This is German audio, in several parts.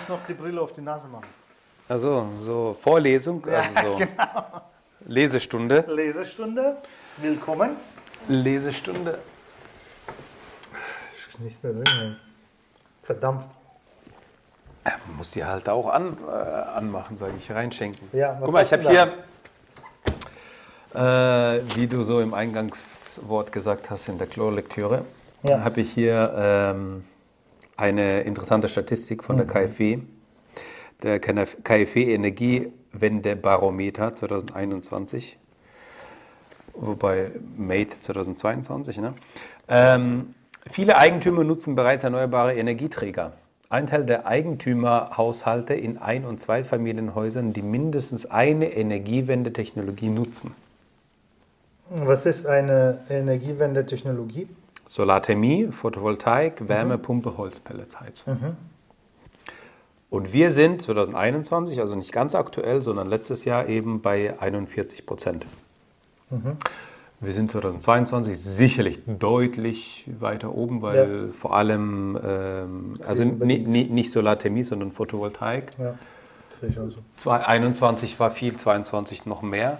muss noch die Brille auf die Nase machen. Also, so Vorlesung, also so genau. Lesestunde. Lesestunde. Willkommen. Lesestunde. Nichts mehr drin. Verdammt. Ja, man muss die halt auch an, äh, anmachen, sage ich, reinschenken. Ja, Guck mal, ich habe hier, äh, wie du so im Eingangswort gesagt hast in der Chlorlektüre, Ja. habe ich hier ähm, eine interessante Statistik von der Mhm. KfW, der KfW Energiewendebarometer 2021, wobei Made 2022. Ne? Ähm, viele Eigentümer nutzen bereits erneuerbare Energieträger. Ein Teil der Eigentümerhaushalte in Ein- und Zweifamilienhäusern, die mindestens eine Energiewendetechnologie nutzen. Was ist eine Energiewende-Technologie? Solarthermie, Photovoltaik, Wärmepumpe, Holzpelletsheizung. Und wir sind 2021, also nicht ganz aktuell, sondern letztes Jahr eben bei 41 Prozent. Wir sind 2022 sicherlich deutlich weiter oben, weil vor allem, ähm, also ni, ni, nicht Solarthermie, sondern Photovoltaik. Ja, das sehe ich auch so. 2021 war viel, 22 noch mehr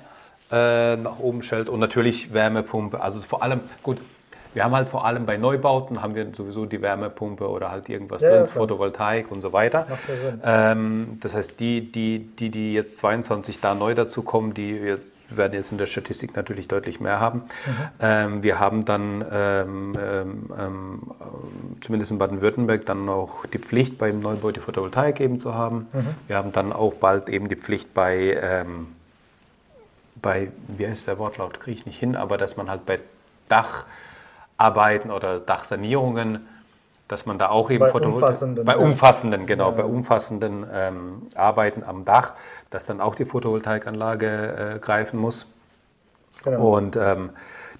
äh, nach oben schellt und natürlich Wärmepumpe. Also vor allem, gut, wir haben halt vor allem bei Neubauten haben wir sowieso die Wärmepumpe oder halt irgendwas Ja, drin, klar. Photovoltaik und so weiter. Ähm, das heißt, die, die, die, die jetzt 22 da neu dazukommen, die jetzt, werden jetzt in der Statistik natürlich deutlich mehr haben. Ähm, wir haben dann ähm, ähm, ähm, zumindest in Baden-Württemberg dann auch die Pflicht beim Neubau die Photovoltaik eben zu haben. Wir haben dann auch bald eben die Pflicht bei, ähm, bei wie heißt der Wortlaut, kriege ich nicht hin, aber dass man halt bei Dacharbeiten oder Dachsanierungen, dass man da auch eben Bei umfassenden, bei ja. umfassenden, genau, bei umfassenden ähm, Arbeiten am Dach, dass dann auch die Photovoltaikanlage äh, greifen muss. Genau. Und ähm,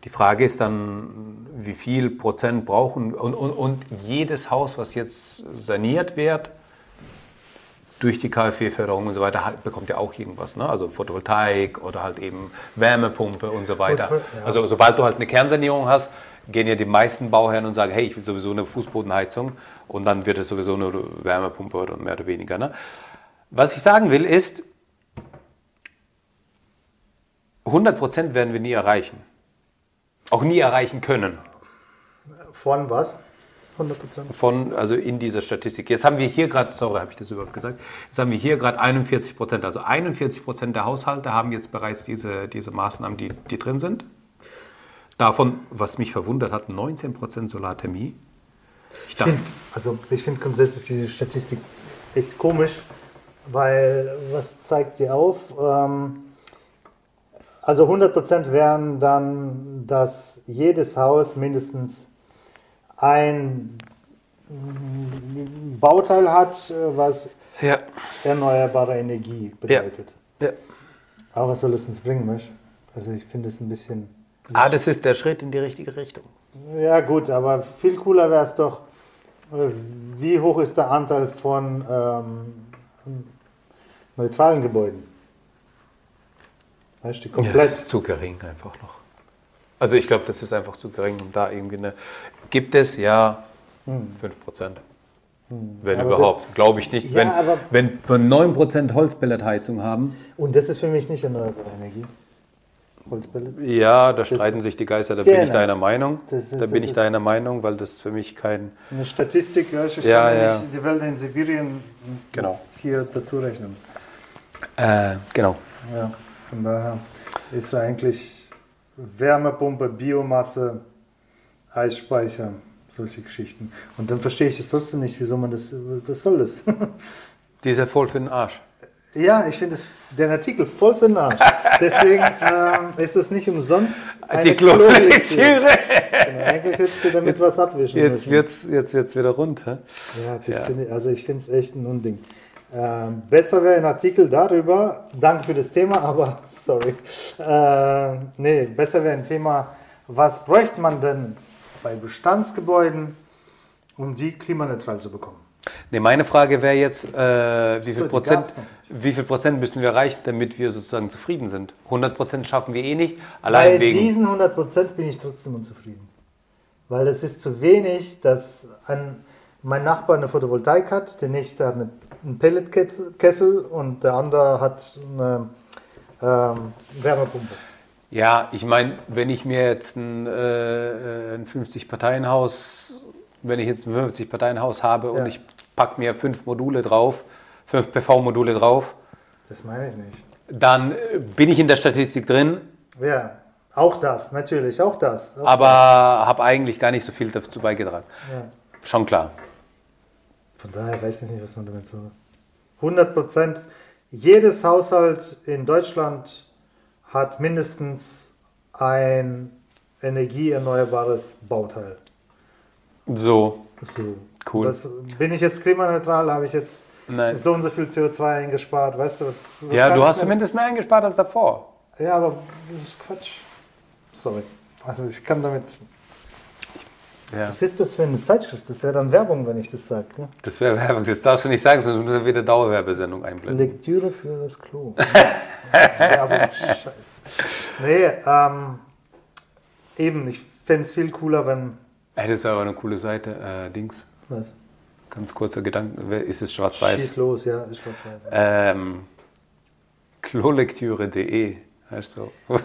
die Frage ist dann, wie viel Prozent brauchen und, und, und jedes Haus, was jetzt saniert wird, durch die KfW-Förderung und so weiter, hat- bekommt ja auch irgendwas. Ne? Also Photovoltaik oder halt eben Wärmepumpe und so weiter. Ja. Also sobald du halt eine Kernsanierung hast, gehen ja die meisten Bauherren und sagen, hey, ich will sowieso eine Fußbodenheizung und dann wird es sowieso eine Wärmepumpe oder mehr oder weniger. Ne? Was ich sagen will ist, 100% werden wir nie erreichen. Auch nie erreichen können. Von was? 100 Prozent. von, also in dieser Statistik. Jetzt haben wir hier gerade, sorry, habe ich das überhaupt gesagt, jetzt haben wir hier gerade 41 Prozent, also 41 Prozent der Haushalte haben jetzt bereits diese, diese Maßnahmen, die, die drin sind. Davon, was mich verwundert hat, 19 Prozent Solarthermie. Ich Ich finde also ich find grundsätzlich diese Statistik echt komisch, weil was zeigt sie auf? Ähm, also 100% wären dann, dass jedes Haus mindestens ein Bauteil hat, was ja, erneuerbare Energie bedeutet. ja. Aber was soll es uns bringen, Misch? Also ich finde es ein bisschen... Ah, das ist der Schritt in die richtige Richtung. Ja gut, aber viel cooler wäre es doch, äh, wie hoch ist der Anteil von ähm, neutralen Gebäuden? Weißt du, Ja, komplett. das ist zu gering einfach noch. Also ich glaube, das ist einfach zu gering, um da irgendwie eine... Gibt es, ja, 5 Prozent. Wenn Hm. Aber überhaupt, glaube ich nicht. Ja, wenn, wenn wir 9 Prozent Holzpelletheizung haben, Und das ist für mich nicht erneuerbare Energie. Holzpellets. Ja, da streiten sich die Geister, da bin ich Genau. deiner Meinung. Das ist- da das bin ich deiner Meinung, weil das für mich kein. Eine Statistik, weißt du, ich Ja, kann ja nicht die Wälder in Sibirien Genau. jetzt hier dazu rechnen. Äh, genau. Ja, von daher ist eigentlich Wärmepumpe, Biomasse, Eisspeicher, solche Geschichten. Und dann verstehe ich es trotzdem nicht, wieso man das, was soll das? Die ist ja voll für den Arsch. Ja, ich finde den Artikel voll für den Arsch. Deswegen ähm, ist das nicht umsonst eine die Klolektüre. Genau, eigentlich hättest du damit was abwischen Jetzt müssen. wird's, jetzt wird's wieder rund. Hä? Ja, das Ja. Finde ich, also ich finde es echt ein Unding. Ähm, besser wäre ein Artikel darüber, danke für das Thema, aber sorry. Äh, nee, besser wäre ein Thema, was bräuchte man denn bei Bestandsgebäuden, um die klimaneutral zu bekommen? Nee, meine Frage wäre jetzt, äh, wie, viel So, Prozent, wie viel Prozent müssen wir erreichen, damit wir sozusagen zufrieden sind? 100 Prozent schaffen wir eh nicht, allein Bei wegen. diesen 100% bin ich trotzdem unzufrieden. Weil es ist zu wenig, dass ein, mein Nachbar eine Photovoltaik hat, der nächste hat eine einen Pelletkessel und der andere hat eine ähm, Wärmepumpe. Ja, ich meine, wenn ich mir jetzt ein, äh, ein 50-Parteien-Haus, wenn ich jetzt ein 50-Parteien-Haus habe Ja. und ich packe mir fünf Module drauf, fünf PV-Module drauf, Das meine ich nicht. dann äh, bin ich in der Statistik drin, Ja, auch das, natürlich, auch das. Auch aber habe eigentlich gar nicht so viel dazu beigetragen. Ja. Schon klar. Von daher weiß ich nicht, was man damit so. 100 Prozent. Jedes Haushalt in Deutschland hat mindestens ein energieerneuerbares Bauteil. So, So. Cool. Was, bin ich jetzt klimaneutral? Habe ich jetzt nein. so und so viel CO2 eingespart? Weißt du, was. was Ja, du hast denn- zumindest mehr eingespart als davor. Ja, aber das ist Quatsch. Sorry. Also ich kann damit. Ja. Was ist das für eine Zeitschrift? Das wäre dann Werbung, wenn ich das sage. Ne? Das wäre Werbung, das darfst du nicht sagen, sonst müssen wir wieder Dauerwerbesendung einblenden. Lektüre für das Klo. Werbung, scheiße. Nee, ähm, eben, ich fände es viel cooler, wenn. Ey, das wäre aber eine coole Seite. Äh, Dings, Was? ganz kurzer Gedanke, ist es Schieß schwarz-weiß? los, ja, ist schwarz-weiß. Ähm, Klolektüre.de, weißt du, wo,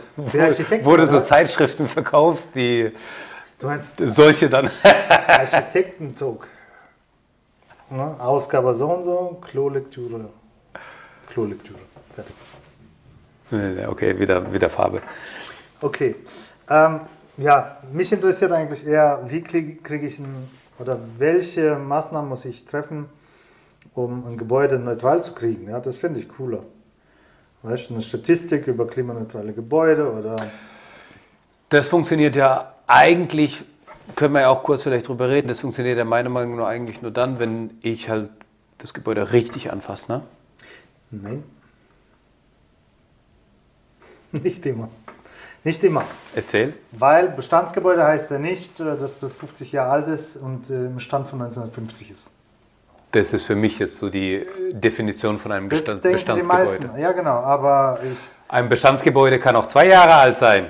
wo du so? Zeitschriften verkaufst, die Du meinst solche dann. Architektentog. Ne? Ausgabe so und so, Klolektüre. Klolektüre. Fertig. okay, wieder, wieder Farbe. Okay. Ähm, ja, mich interessiert eigentlich eher, wie kriege krieg ich ein, oder welche Maßnahmen muss ich treffen, um ein Gebäude neutral zu kriegen. Ja, das finde ich cooler. Weißt du, eine Statistik über klimaneutrale Gebäude oder. Das funktioniert ja eigentlich, können wir ja auch kurz vielleicht drüber reden, das funktioniert ja meiner Meinung nach eigentlich nur dann, wenn ich halt das Gebäude richtig anfasse. Ne? Nein. Nicht immer. Nicht immer. Erzähl. Weil Bestandsgebäude heißt ja nicht, äh, dass das 50 Jahre alt ist und äh, im Stand von 1950 ist. Das ist für mich jetzt so die äh, Definition von einem Das Bestand, denken die Bestandsgebäude. meisten. Ja, genau. Aber ich, Ein Bestandsgebäude kann auch zwei Jahre alt sein.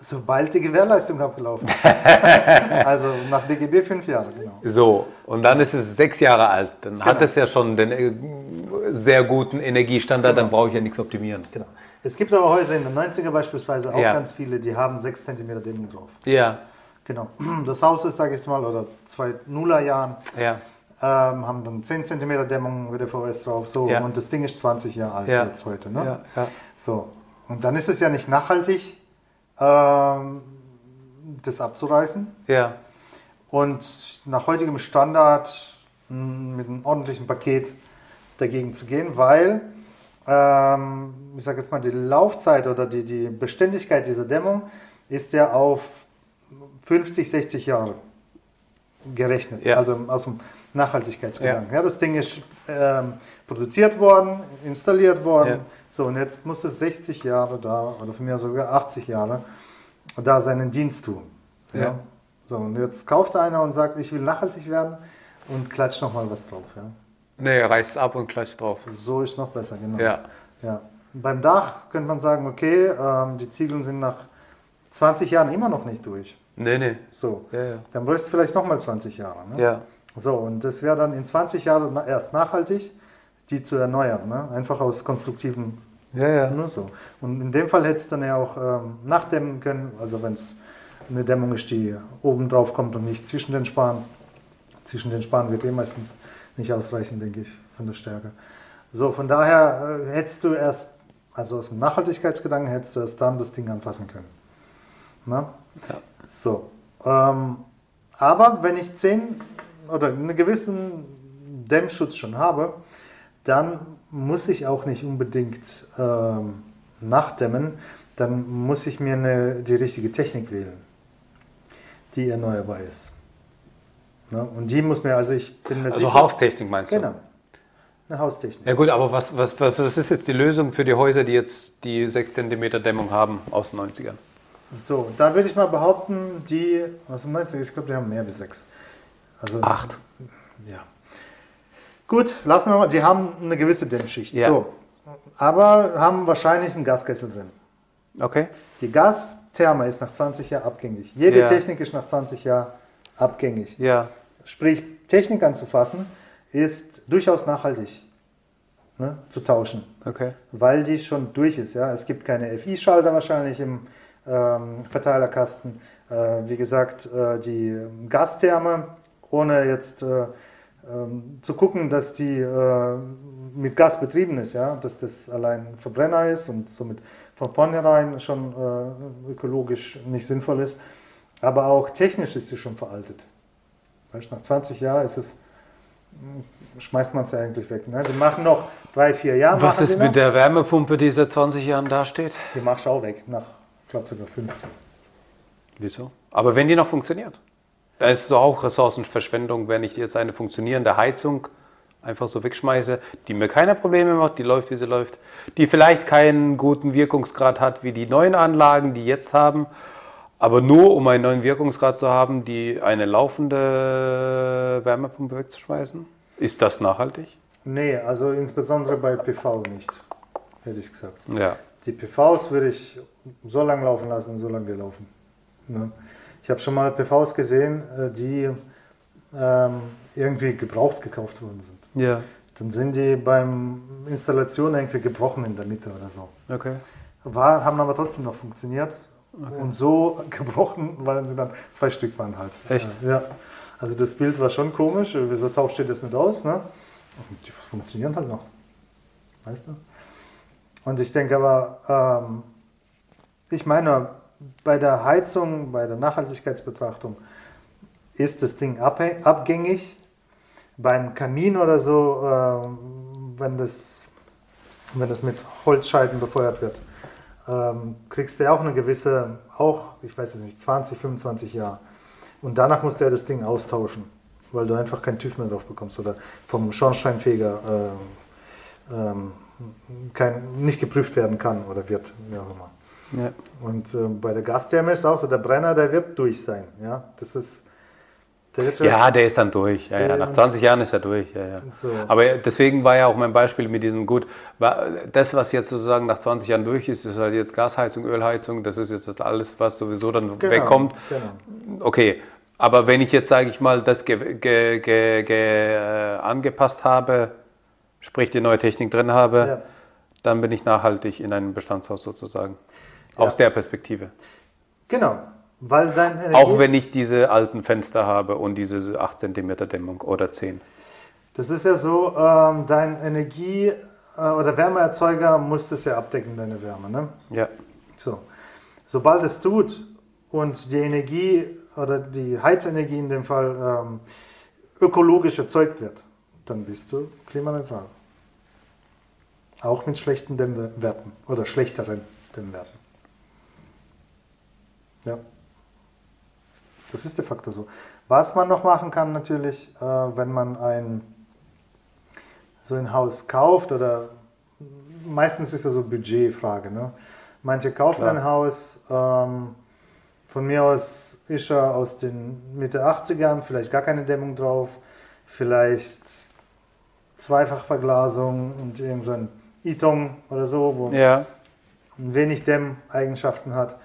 Sobald die Gewährleistung abgelaufen ist. also nach BGB fünf Jahre, genau. So, und dann ist es sechs Jahre alt. Dann hat Genau. es ja schon den äh, sehr guten Energiestandard, dann brauche ich ja nichts optimieren. genau. Es gibt aber Häuser in den 90er beispielsweise auch Ja. ganz viele, die haben 6 cm Dämmung drauf. Ja, Genau. Das Haus ist, sage ich jetzt mal, oder zwei Nuller Jahren, ja, ähm, haben dann 10 cm Dämmung mit der VS drauf. So, Ja. und das Ding ist 20 Jahre alt Ja. jetzt heute. Ne? ja. So, und dann ist es ja nicht nachhaltig, das abzureißen. ja. Und nach heutigem Standard mh, mit einem ordentlichen Paket dagegen zu gehen, weil, ähm, ich sage jetzt mal, die Laufzeit oder die, die Beständigkeit dieser Dämmung ist ja auf 50, 60 Jahre gerechnet, Ja. also aus dem Nachhaltigkeitsgedanken. Ja. das Ding ist ähm, produziert worden, installiert worden, Ja. so und jetzt muss es 60 Jahre da oder von mir sogar 80 Jahre da seinen Dienst tun. Ja. So, und jetzt kauft einer und sagt, ich will nachhaltig werden und klatscht nochmal was drauf. Ja. Nee, reißt ab und klatscht drauf. So ist noch besser, genau. Ja, Ja. Beim Dach könnte man sagen, okay, ähm, die Ziegeln sind nach 20 Jahren immer noch nicht durch. nee, nee. So, Ja, ja. dann bräuchst du vielleicht nochmal 20 Jahre. Ne? ja. So, und das wäre dann in 20 Jahren erst nachhaltig, die zu erneuern. Ne? Einfach aus konstruktiven Ja, ja. Nur so. Und in dem Fall hättest du dann ja auch ähm, nachdämmen können, also wenn es eine Dämmung ist, die oben drauf kommt und nicht zwischen den Span. Zwischen den Span wird eh meistens nicht ausreichen, denke ich, von der Stärke. So, von daher äh, hättest du erst, also aus dem Nachhaltigkeitsgedanken, hättest du erst dann das Ding anfassen können. Na? Ja. So. Ähm, aber wenn ich 10 oder einen gewissen Dämmschutz schon habe, dann muss ich auch nicht unbedingt ähm, nachdämmen. Dann muss ich mir eine, die richtige Technik wählen, die erneuerbar ist. Ne? Und die muss mir, also ich bin mir Also sicher. Haustechnik meinst du? Genau. Eine Haustechnik. Ja gut, aber was, was, was, ist jetzt die Lösung für die Häuser, die jetzt die 6 cm Dämmung haben aus den 90ern? So, da würde ich mal behaupten, die, was meinst du, ich glaube, die haben mehr wie sechs. Also, Acht. Ja. Gut, lassen wir mal. Die haben eine gewisse Dämmschicht. Ja. So. Aber haben wahrscheinlich einen Gaskessel drin. Okay. Die Gastherme ist nach 20 Jahren abgängig. Jede Ja. Technik ist nach 20 Jahren abgängig. Ja. Sprich, Technik anzufassen, ist durchaus nachhaltig ne, zu tauschen, Okay. weil die schon durch ist. Ja? Es gibt keine FI-Schalter wahrscheinlich im ähm, Verteilerkasten. Äh, wie gesagt, äh, die Gastherme, ohne jetzt äh, ähm, zu gucken, dass die äh, mit Gas betrieben ist, ja? dass das allein Verbrenner ist und somit von vornherein schon äh, ökologisch nicht sinnvoll ist. Aber auch technisch ist sie schon veraltet. Weißt, nach 20 Jahren ist es, mh, schmeißt man es ja eigentlich weg. Ne? Die machen noch drei, vier Jahre. Was ist mit noch. der Wärmepumpe, die seit 20 Jahren dasteht? Die machst du auch weg, nach, ich glaube sogar 15. Wieso? Aber wenn die noch funktioniert. Da ist es auch Ressourcenverschwendung, wenn ich jetzt eine funktionierende Heizung einfach so wegschmeiße, die mir keine Probleme macht, die läuft, wie sie läuft, die vielleicht keinen guten Wirkungsgrad hat wie die neuen Anlagen, die jetzt haben, aber nur um einen neuen Wirkungsgrad zu haben, die eine laufende Wärmepumpe wegzuschmeißen. Ist das nachhaltig? Nee, also insbesondere bei PV nicht, hätte ich gesagt. Ja. Die PVs würde ich so lange laufen lassen, so lange die laufen. Ne? Ich habe schon mal PVs gesehen, äh, die ähm, irgendwie gebraucht gekauft worden sind. Ja. Dann sind die beim Installation irgendwie gebrochen in der Mitte oder so. Okay. War, haben aber trotzdem noch funktioniert. Und so gebrochen, weil sie dann zwei Stück waren halt. Echt? Äh, Ja. Also das Bild war schon komisch. Wieso tauscht ihr das nicht aus? Ne? Und die funktionieren halt noch. Weißt du? Und ich denke aber, ähm, ich meine, bei der Heizung, bei der Nachhaltigkeitsbetrachtung ist das Ding abgängig. Beim Kamin oder so, ähm, wenn, das, wenn das mit Holzscheiten befeuert wird, ähm, kriegst du ja auch eine gewisse, auch, ich weiß es nicht, 20, 25 Jahre. Und danach musst du ja das Ding austauschen, weil du einfach keinen TÜV mehr drauf bekommst oder vom Schornsteinfeger ähm, ähm, kein, nicht geprüft werden kann oder wird, wie auch immer. Ja. Und äh, bei der Gastherme ist es auch so, der Brenner, der wird durch sein. Ja, das ist, der wird schon- Ja, der ist dann durch. Ja, ja. Nach Sehr- 20 Jahren ist er durch. Ja, ja. So. Aber deswegen war ja auch mein Beispiel mit diesem gut, das, was jetzt sozusagen nach 20 Jahren durch ist, ist halt jetzt Gasheizung, Ölheizung, das ist jetzt alles, was sowieso dann Genau, wegkommt. Genau. Okay, aber wenn ich jetzt, sage ich mal, das ge ge ge äh, angepasst habe, sprich die neue Technik drin habe, dann bin ich nachhaltig in einem Bestandshaus sozusagen. Aus der Perspektive. genau, weil dein Energie, Auch wenn ich diese alten Fenster habe und diese 8 cm Dämmung oder 10. das ist ja so, ähm, dein Energie- äh, oder Wärmeerzeuger muss das ja abdecken, deine Wärme. Ne? Ja. So. Sobald es tut und die Energie oder die Heizenergie in dem Fall ähm, ökologisch erzeugt wird, dann bist du klimaneutral. Auch mit schlechten Dämmwerten oder schlechteren Dämmwerten. Ja. Das ist de facto so. Was man noch machen kann natürlich, äh, wenn man ein so ein Haus kauft oder meistens ist das so Budgetfrage. Ne? Manche kaufen Klar. ein Haus, ähm, von mir aus ist er aus den Mitte 80ern, vielleicht gar keine Dämmung drauf, vielleicht Zweifachverglasung und irgend so ein Iton oder so, wo Ja. wenig Dämmeigenschaften hat,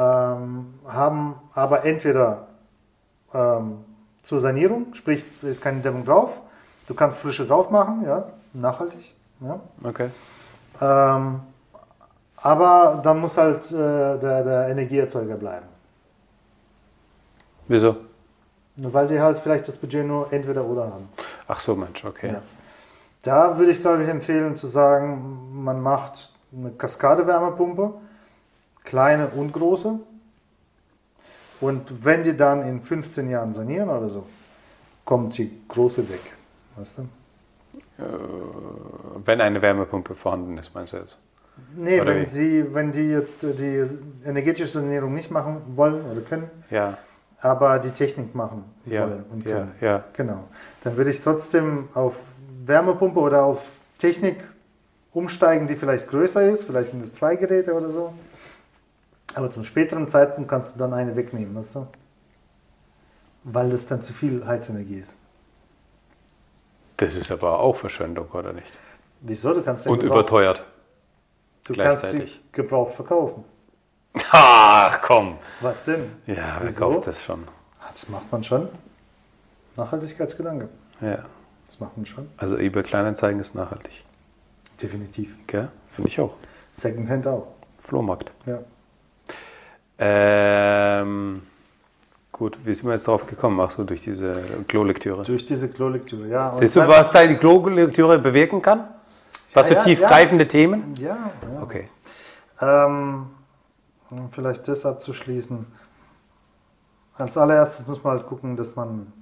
ähm, haben aber entweder ähm, zur Sanierung, sprich, ist keine Dämmung drauf, du kannst Frische drauf machen, ja, nachhaltig, ja. Okay. Ähm, aber dann muss halt äh, der, der Energieerzeuger bleiben. Wieso? Weil die halt vielleicht das Budget nur entweder oder haben. Ach so, Mensch, okay. Ja. Da würde ich, glaube ich, empfehlen zu sagen, man macht eine Kaskade-Wärmepumpe, kleine und große. Und wenn die dann in 15 Jahren sanieren oder so, kommt die große weg. Weißt du? Wenn eine Wärmepumpe vorhanden ist, meinst du jetzt? Nee, Oder wenn, wie? sie, wenn die jetzt äh, die energetische Sanierung nicht machen wollen oder können, Ja, aber die Technik machen ja, wollen und ja, können. ja. Genau. Dann würde ich trotzdem auf Wärmepumpe oder auf Technik umsteigen, die vielleicht größer ist. Vielleicht sind es zwei Geräte oder so. Aber zum späteren Zeitpunkt kannst du dann eine wegnehmen, weißt du? Weil das dann zu viel Heizenergie ist. Das ist aber auch Verschwendung, oder nicht? Wieso? Du kannst den Und überteuert. Du kannst sie gebraucht verkaufen. Ach, komm. Was denn? Ja, wer Wieso? kauft das schon? Das macht man schon. Nachhaltigkeitsgedanke. Ja. Das macht man schon. Also eBay Kleinanzeigen ist nachhaltig. Definitiv. Gell? Finde ich auch. Secondhand auch. Flohmarkt. Ja. Ähm, gut, wie sind wir jetzt drauf gekommen? Ach so, durch diese Klolektüre. Durch diese Klolektüre, ja. Siehst du, was die Klolektüre bewirken kann? Was für ja, tiefgreifende Themen? Ja, ja. Okay. Ähm, um vielleicht das abzuschließen. Als allererstes muss man halt gucken, dass man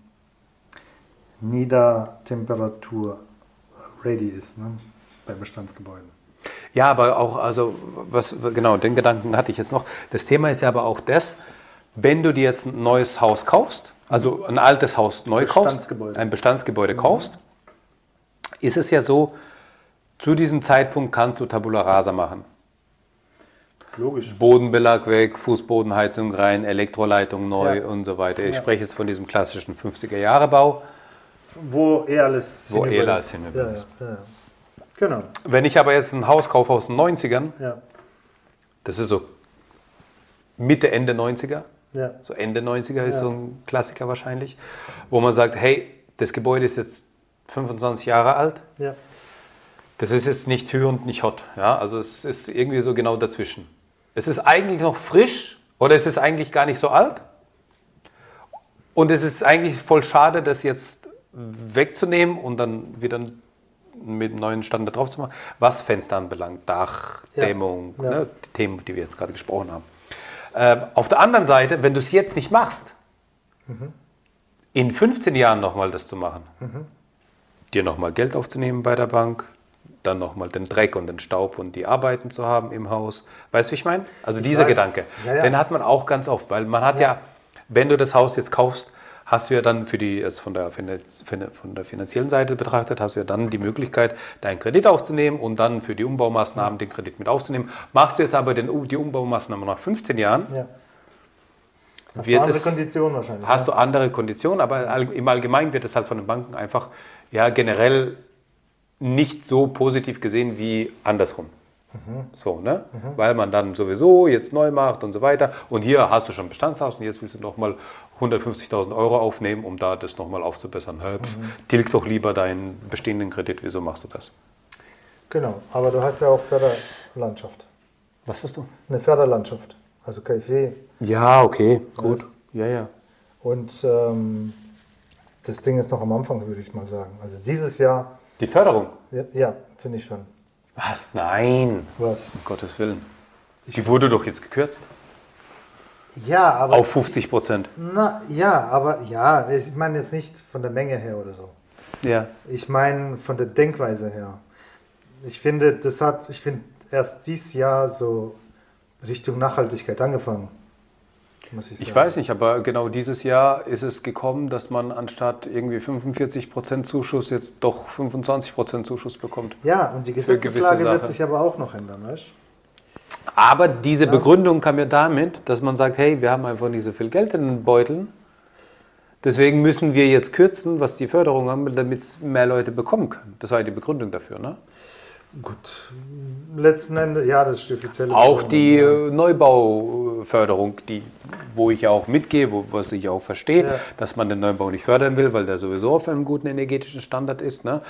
Niedertemperatur ready ist ne? bei Bestandsgebäuden. Ja, aber auch, also, was, genau, den Gedanken hatte ich jetzt noch. Das Thema ist ja aber auch das, wenn du dir jetzt ein neues Haus kaufst, also ein altes Haus neu kaufst, ein Bestandsgebäude kaufst, ist es ja so, zu diesem Zeitpunkt kannst du Tabula Rasa machen. Logisch. Bodenbelag weg, Fußbodenheizung rein, Elektroleitung neu Ja. und so weiter. Ich Ja. spreche jetzt von diesem klassischen 50er-Jahre-Bau. Wo eh alles Wo eh ist. alles ist. Ja. Genau. Wenn ich aber jetzt ein Haus kaufe aus den 90ern, Ja. das ist so Mitte, Ende 90er, Ja. so Ende 90er ist Ja. so ein Klassiker wahrscheinlich, wo man sagt, hey, das Gebäude ist jetzt 25 Jahre alt, Ja. das ist jetzt nicht Hü und nicht Hot. Ja? Also es ist irgendwie so genau dazwischen. Es ist eigentlich noch frisch oder es ist eigentlich gar nicht so alt. Und es ist eigentlich voll schade, das jetzt wegzunehmen und dann wieder mit einem neuen Stand da drauf zu machen, was Fenster anbelangt, Dach, Ja. Dämmung, Ja. Ne, die Themen, die wir jetzt gerade gesprochen haben. Ähm, auf der anderen Seite, wenn du es jetzt nicht machst, in 15 Jahren nochmal das zu machen, dir nochmal Geld aufzunehmen bei der Bank, dann nochmal den Dreck und den Staub und die Arbeiten zu haben im Haus. Weißt du, wie ich meine? Also dieser weiß. Gedanke, Ja, ja. den hat man auch ganz oft, weil man hat ja. wenn du das Haus jetzt kaufst, hast du ja dann für die, also von der, von der finanziellen Seite betrachtet, hast du ja dann die Möglichkeit, deinen Kredit aufzunehmen und dann für die Umbaumaßnahmen den Kredit mit aufzunehmen. Machst du jetzt aber den, die Umbaumaßnahmen nach 15 Jahren, ja. Hast Wird du andere es- Konditionen wahrscheinlich. hast ja? du andere Konditionen, aber im Allgemeinen wird es halt von den Banken einfach ja generell nicht so positiv gesehen wie andersrum. So, ne? Weil man dann sowieso jetzt neu macht und so weiter. Und hier hast du schon Bestandshaus und jetzt willst du nochmal 150.000 Euro aufnehmen, um da das nochmal aufzubessern. Hä, pf, Tilg doch lieber deinen bestehenden Kredit, wieso machst du das? Genau, aber du hast ja auch Förderlandschaft. Was hast du? Eine Förderlandschaft, also KfW. Ja, okay, gut. Ja, ja. Und ähm, das Ding ist noch am Anfang, würde ich mal sagen. Also dieses Jahr, Die Förderung. ja, ja finde ich schon. Was? Nein. Was? Um Gottes Willen. Die wurde doch jetzt gekürzt. Ja, aber Auf 50 Prozent. Na, ja, aber ja, ich meine jetzt nicht von der Menge her oder so. Ja. Ich meine von der Denkweise her. Ich finde, das hat, ich finde erst dieses Jahr so Richtung Nachhaltigkeit angefangen. Ich. Ich weiß nicht, aber genau dieses Jahr ist es gekommen, dass man anstatt irgendwie 45 Prozent Zuschuss jetzt doch 25 Prozent Zuschuss bekommt. Ja, und die Gesetzeslage wird sich aber auch noch ändern, weißt du? Aber diese Begründung kam ja damit, dass man sagt, hey, wir haben einfach nicht so viel Geld in den Beuteln. Deswegen müssen wir jetzt kürzen, was die Förderung angeht, damit es mehr Leute bekommen können. Das war ja die Begründung dafür. Ne? Gut, letzten Endes, ja, das ist die offizielle Auch die ja. äh, Neubauförderung, die, wo ich ja auch mitgehe, wo, was ich auch verstehe, Ja. dass man den Neubau nicht fördern will, weil der sowieso auf einem guten energetischen Standard ist. Ne?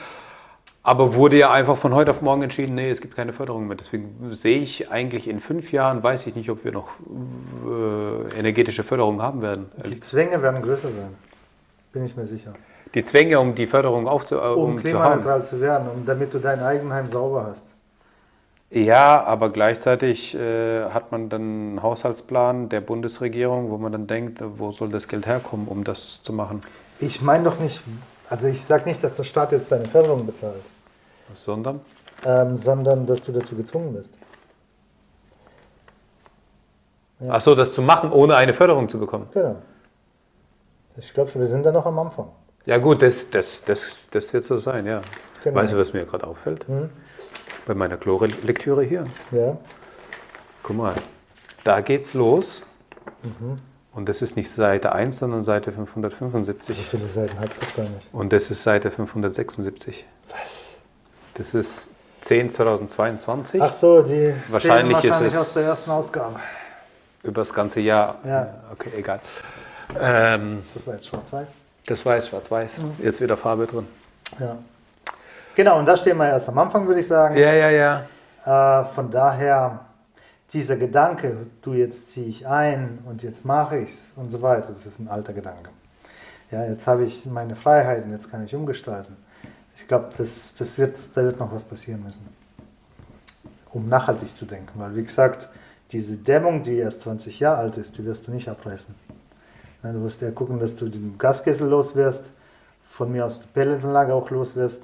Aber wurde ja einfach von heute auf morgen entschieden, nee, es gibt keine Förderung mehr. Deswegen sehe ich eigentlich in fünf Jahren, weiß ich nicht, ob wir noch äh, energetische Förderung haben werden. Die Zwänge werden größer sein, bin ich mir sicher. Die Zwänge, um die Förderung aufzu äh, Um, um zu klimaneutral zu werden, um, damit du dein Eigenheim sauber hast. Ja, aber gleichzeitig äh, hat man dann einen Haushaltsplan der Bundesregierung, wo man dann denkt, wo soll das Geld herkommen, um das zu machen. Ich meine doch nicht, also ich sage nicht, dass der Staat jetzt deine Förderung bezahlt, Sondern? ähm, sondern dass du dazu gezwungen bist. Ja. Ach so, das zu machen, ohne eine Förderung zu bekommen. Genau. Ich glaube, wir sind da noch am Anfang. Ja gut, das, das, das, das wird so sein, ja. Genau. Weißt du, was mir gerade auffällt? Bei meiner Chlorlektüre hier. Ja. Guck mal, da geht's los. Und das ist nicht Seite 1, sondern Seite So 575. viele Seiten hat es doch gar nicht. Und das ist Seite 576. Was? Das ist 10 2022. Ach so, die Wahrscheinlich zählen ist wahrscheinlich es- aus der ersten Ausgabe. Über das ganze Jahr. Ja. Okay, egal. Ähm, Das war jetzt schwarz-weiß. Das jetzt schwarz-weiß. Jetzt wieder Farbe drin. Ja. Genau, und da stehen wir erst am Anfang, würde ich sagen. Ja, ja, ja. Äh, von daher, dieser Gedanke, du jetzt ziehe ich ein und jetzt mache ich es und so weiter, das ist ein alter Gedanke. Ja, jetzt habe ich meine Freiheiten, jetzt kann ich umgestalten. Ich glaube, das, das wird, da wird noch was passieren müssen, um nachhaltig zu denken. Weil, wie gesagt, diese Dämmung, die erst 20 Jahre alt ist, die wirst du nicht abreißen. Du musst ja gucken, dass du den Gaskessel los wirst, von mir aus die Pelletanlage auch los wirst.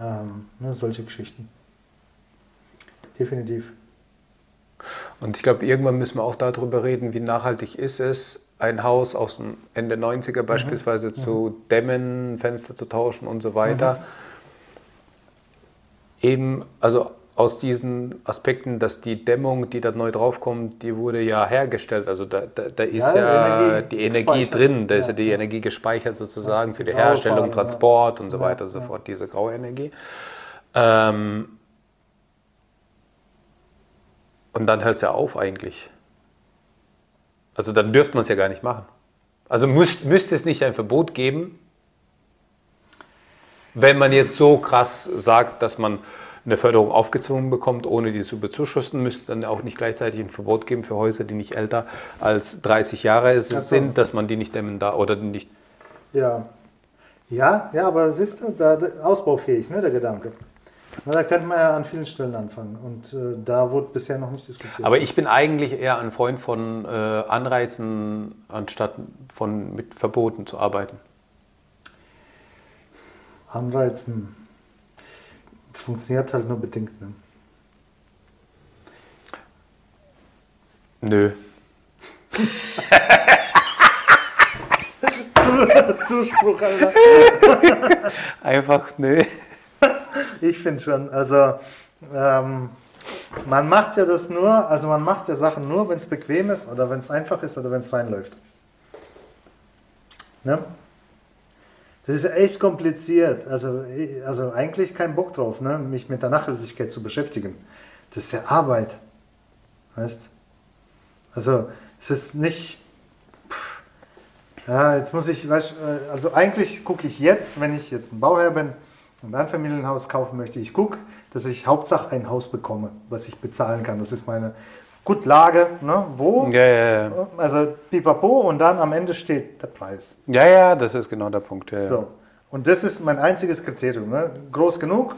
Ähm, ne, solche Geschichten. Definitiv. Und ich glaube, irgendwann müssen wir auch darüber reden, wie nachhaltig ist es, ein Haus aus dem Ende 90er beispielsweise mhm. zu dämmen, Fenster zu tauschen und so weiter. Mhm. Eben, also aus diesen Aspekten, dass die Dämmung, die da neu draufkommt, die wurde ja hergestellt. Also da, da, da ist ja, ja Energie die Energie drin, da ist ja die ja. Energie gespeichert sozusagen für die Herstellung, Transport und so weiter und so fort, diese graue Energie. Ähm, und dann hört es ja auf eigentlich. Also dann dürfte man es ja gar nicht machen. Also müsst, müsste es nicht ein Verbot geben, wenn man jetzt so krass sagt, dass man eine Förderung aufgezwungen bekommt, ohne die zu bezuschussen, müsste dann auch nicht gleichzeitig ein Verbot geben für Häuser, die nicht älter als 30 Jahre sind, dass man die nicht dämmen da oder nicht. Ja, ja, ja, aber das ist da, ausbaufähig, ne, der Gedanke. Na, da könnte man ja an vielen Stellen anfangen und äh, da wurde bisher noch nicht diskutiert. Aber ich bin eigentlich eher ein Freund von äh, Anreizen, anstatt von mit Verboten zu arbeiten. Anreizen funktioniert halt nur bedingt. Ne? Nö. Zuspruch, Alter. Einfach nö. ich finde schon. Also ähm, man macht ja das nur, also man macht ja Sachen nur, wenn es bequem ist oder wenn es einfach ist oder wenn es reinläuft. Ne? Das ist echt kompliziert. Also, also eigentlich kein Bock drauf, ne? mich mit der Nachhaltigkeit zu beschäftigen. Das ist ja Arbeit. Weißt Also es ist nicht. Ja, jetzt muss ich, weißt, äh, also eigentlich gucke ich jetzt, wenn ich jetzt ein Bauherr bin, ein Einfamilienhaus kaufen möchte, ich gucke, dass ich Hauptsache ein Haus bekomme, was ich bezahlen kann. Das ist meine gut Lage, ne? wo? Ja, ja, ja. Also pipapo und dann am Ende steht der Preis. Ja, ja, das ist genau der Punkt. Ja, so. Und das ist mein einziges Kriterium. Ne? Groß genug,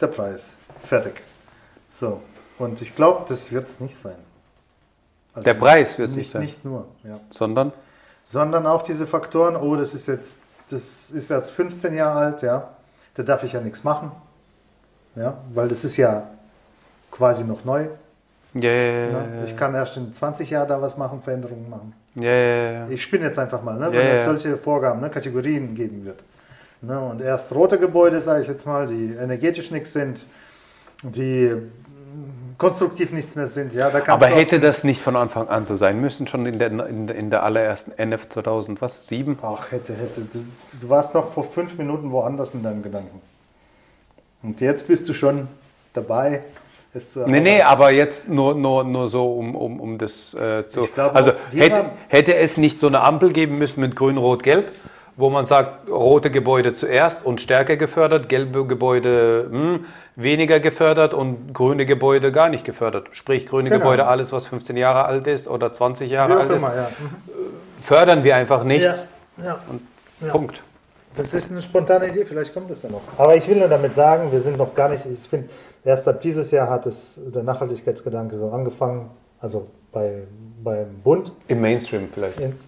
der Preis. Fertig. So. Und ich glaube, das wird es nicht sein. Also der Preis wird es nicht sein. Nicht nur, ja. Sondern? Sondern auch diese Faktoren, oh, das ist jetzt, das ist jetzt 15 Jahre alt, ja da darf ich ja nichts machen. Ja, weil das ist ja quasi noch neu. Ja, ja, ja, Ich kann erst in 20 Jahren da was machen, Veränderungen machen. Ja, ja, ja. Ich spinne jetzt einfach mal, ne, wenn es solche Vorgaben, ne, Kategorien geben wird. Ne, und erst rote Gebäude, sage ich jetzt mal, die energetisch nichts sind, die konstruktiv nichts mehr sind. Ja, da Aber hätte das nicht von Anfang an so sein müssen, schon in der, in in der allerersten NF 2000, was, 7? Ach, hätte, hätte. Du, du warst noch vor fünf Minuten woanders mit deinen Gedanken. Und jetzt bist du schon dabei. Es zu nee, nee, aber jetzt nur, nur, nur so, um, um, um das äh, zu. Glaub, also hätte, hätte es nicht so eine Ampel geben müssen mit Grün, Rot, Gelb? wo man sagt, rote Gebäude zuerst und stärker gefördert, gelbe Gebäude mh, hm, weniger gefördert und grüne Gebäude gar nicht gefördert. Sprich, grüne genau. Gebäude, alles was 15 Jahre alt ist oder 20 Jahre alt ist, ja. mhm. fördern wir einfach nicht. Ja. Ja. Und Punkt. Das ist eine spontane Idee, vielleicht kommt es ja noch. Aber ich will nur damit sagen, wir sind noch gar nicht, ich finde, erst ab dieses Jahr hat es der Nachhaltigkeitsgedanke so angefangen, also bei, beim Bund. Im Mainstream vielleicht. In,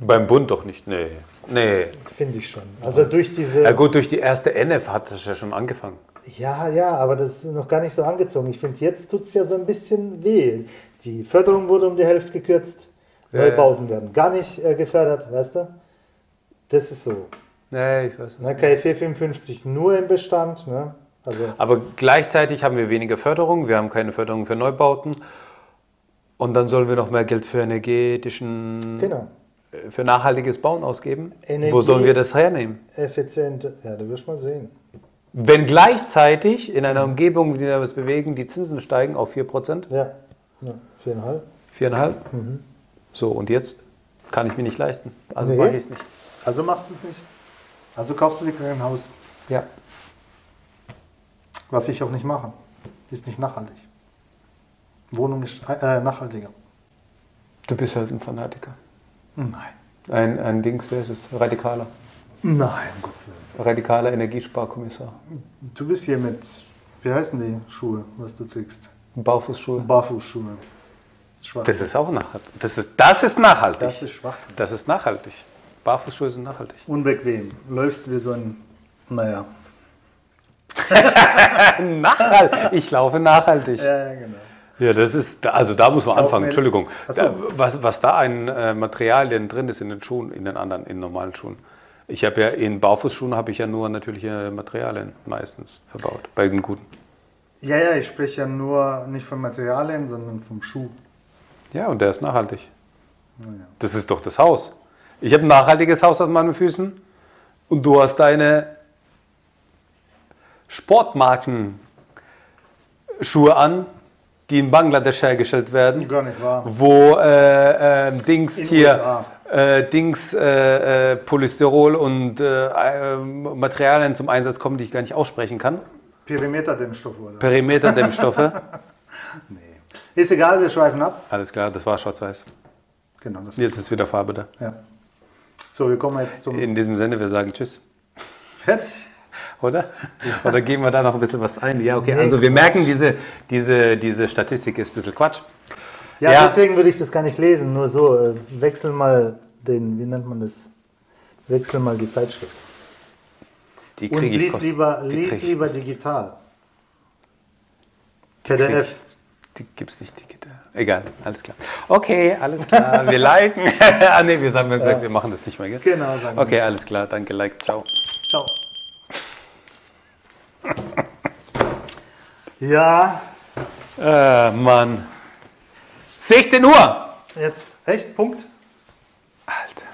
beim Bund doch nicht, nee. Nee. Finde ich schon. Also durch diese. Ja gut, durch die erste NF hat es ja schon angefangen. Ja, ja, aber das ist noch gar nicht so angezogen. Ich finde, jetzt tut es ja so ein bisschen weh. Die Förderung wurde um die Hälfte gekürzt. Ja, Neubauten ja. werden gar nicht äh, gefördert, weißt du? Das ist so. Nee, ich weiß ne, KfW 55 nur im Bestand. Ne? Also aber gleichzeitig haben wir weniger Förderung. Wir haben keine Förderung für Neubauten. Und dann sollen wir noch mehr Geld für energetischen genau für nachhaltiges Bauen ausgeben? Energie Wo sollen wir das hernehmen? Effizient, ja, da wirst du mal sehen. Wenn gleichzeitig in einer Umgebung, in der wir uns bewegen, die Zinsen steigen auf 4%? Ja, ja 4,5. 4,5? Mhm. So, und jetzt kann ich mir nicht leisten. Also nee. mache ich es nicht. Also machst du es nicht? Also kaufst du dir kein Haus. Ja. Was ich auch nicht mache. Ist nicht nachhaltig. Wohnung ist äh, nachhaltiger. Du bist halt ein Fanatiker. Nein. Ein, ein Dings, wer ist es? Radikaler. Nein, um Gottes Willen. Radikaler Energiesparkommissar. Du bist hier mit, wie heißen die Schuhe, was du trägst? Barfußschuhe. Barfußschuhe. Schwarz. Das ist auch nachhaltig. Das ist, das ist nachhaltig. Das ist Schwachsinn. Das ist nachhaltig. Barfußschuhe sind nachhaltig. Unbequem. Läufst wie so ein, naja. Nachhaltig. Ich laufe nachhaltig. Ja, ja, genau. Ja, das ist, also da muss man anfangen, mir- Entschuldigung. So. Was, was da ein äh, Materialien drin ist in den Schuhen, in den anderen, in normalen Schuhen. Ich habe ja in Barfußschuhen habe ich ja nur natürliche Materialien meistens verbaut, bei den guten. Ja, ja, ich spreche ja nur nicht von Materialien, sondern vom Schuh. Ja, und der ist nachhaltig. Naja. Das ist doch das Haus. Ich habe ein nachhaltiges Haus an meinen Füßen und du hast deine Sportmarken Schuhe an, die in Bangladesch hergestellt werden. Gar nicht wahr. wo äh, äh, Dings In hier, äh, Dings, äh, äh, Polystyrol und äh, äh, Materialien zum Einsatz kommen, die ich gar nicht aussprechen kann. Perimeterdämmstoff oder? Perimeterdämmstoffe. nee. Ist egal, wir schweifen ab. Alles klar, das war schwarz-weiß. Genau, das Jetzt ist wieder Farbe da. Ja. So, wir kommen jetzt zum. In diesem Sinne, wir sagen Tschüss. Fertig? Oder? Oder geben wir da noch ein bisschen was ein? Ja, okay. Nee, Also wir Quatsch. merken, diese, diese, diese Statistik ist ein bisschen Quatsch. Ja, Ja. deswegen würde ich das gar nicht lesen. Nur so, äh, wechsel mal den, wie nennt man das? Wechsel mal die Zeitschrift. Die Und kriege ich lies kost- lieber, die lies lieber digital. PDF. Die gibt es nicht digital. Egal, alles klar. Okay, alles klar. Wir liken. ah nee, wir sagen, wir, ja. wir machen das nicht mehr, gell? Genau, sagen Okay, wir. alles klar, danke, like. Ciao. Ciao. ja. Äh, Mann. 16 Uhr! Jetzt, echt? Punkt? Alter.